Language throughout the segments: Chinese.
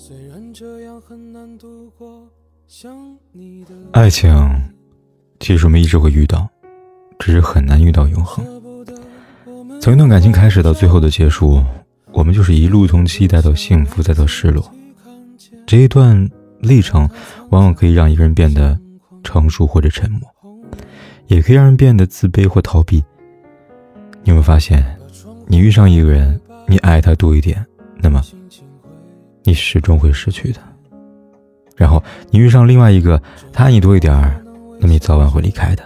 虽然这样很难度过爱情，其实我们一直会遇到，只是很难遇到永恒。从一段感情开始到最后的结束，我们就是一路从期待到幸福再到失落。这一段历程，往往可以让一个人变得成熟或者沉默，也可以让人变得自卑或逃避。你会发现，你遇上一个人，你爱他多一点，那么你始终会失去的。然后你遇上另外一个，他爱你多一点儿，那么你早晚会离开的。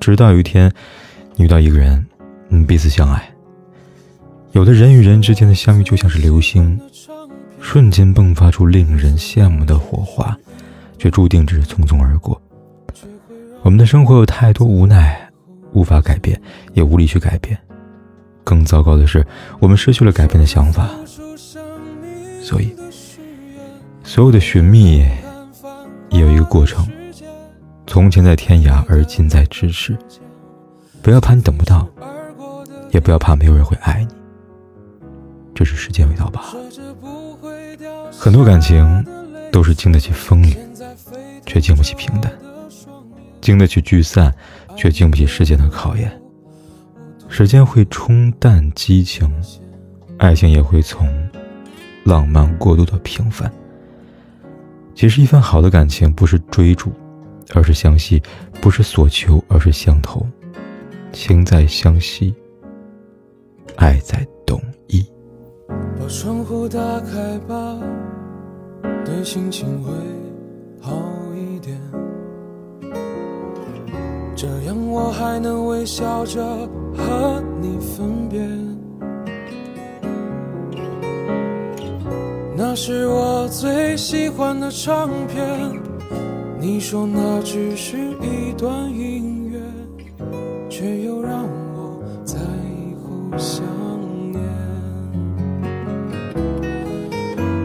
直到有一天，你遇到一个人。嗯，彼此相爱。有的人与人之间的相遇就像是流星，瞬间迸发出令人羡慕的火花，却注定只是匆匆而过。我们的生活有太多无奈，无法改变，也无力去改变。更糟糕的是，我们失去了改变的想法。所以，所有的寻觅也有一个过程。从前在天涯，而今在咫尺。不要怕你等不到。也不要怕没有人会爱你，这是时间味道吧。很多感情都是经得起风雨，却经不起平淡；经得起聚散，却经不起时间的考验。时间会冲淡激情，爱情也会从浪漫过度的平凡。其实，一份好的感情不是追逐，而是相惜；不是所求，而是相投。情在相惜。爱在懂意。把窗户打开吧，对心情会好一点。这样我还能微笑着和你分别。那是我最喜欢的唱片，你说那只是一段音乐，却又让我在以后想。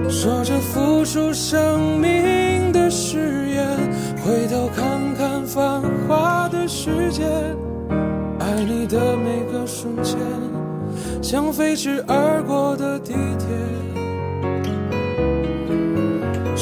说着付出生命的誓言，回头看看繁华的世界，爱你的每个瞬间，像飞驰而过的地铁。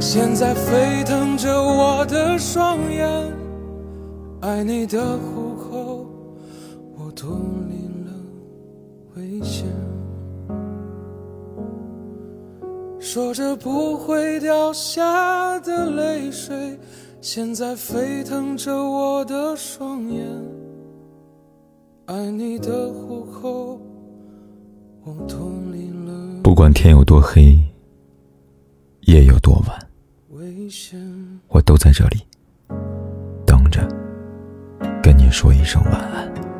现在沸腾着我的双眼，爱你的虎口，我脱离了。危险，说着不会掉下的泪水，现在沸腾着我的双眼。爱你的虎口，我脱离了。不管天有多黑，夜有多晚，我都在这里等着，跟你说一声晚安。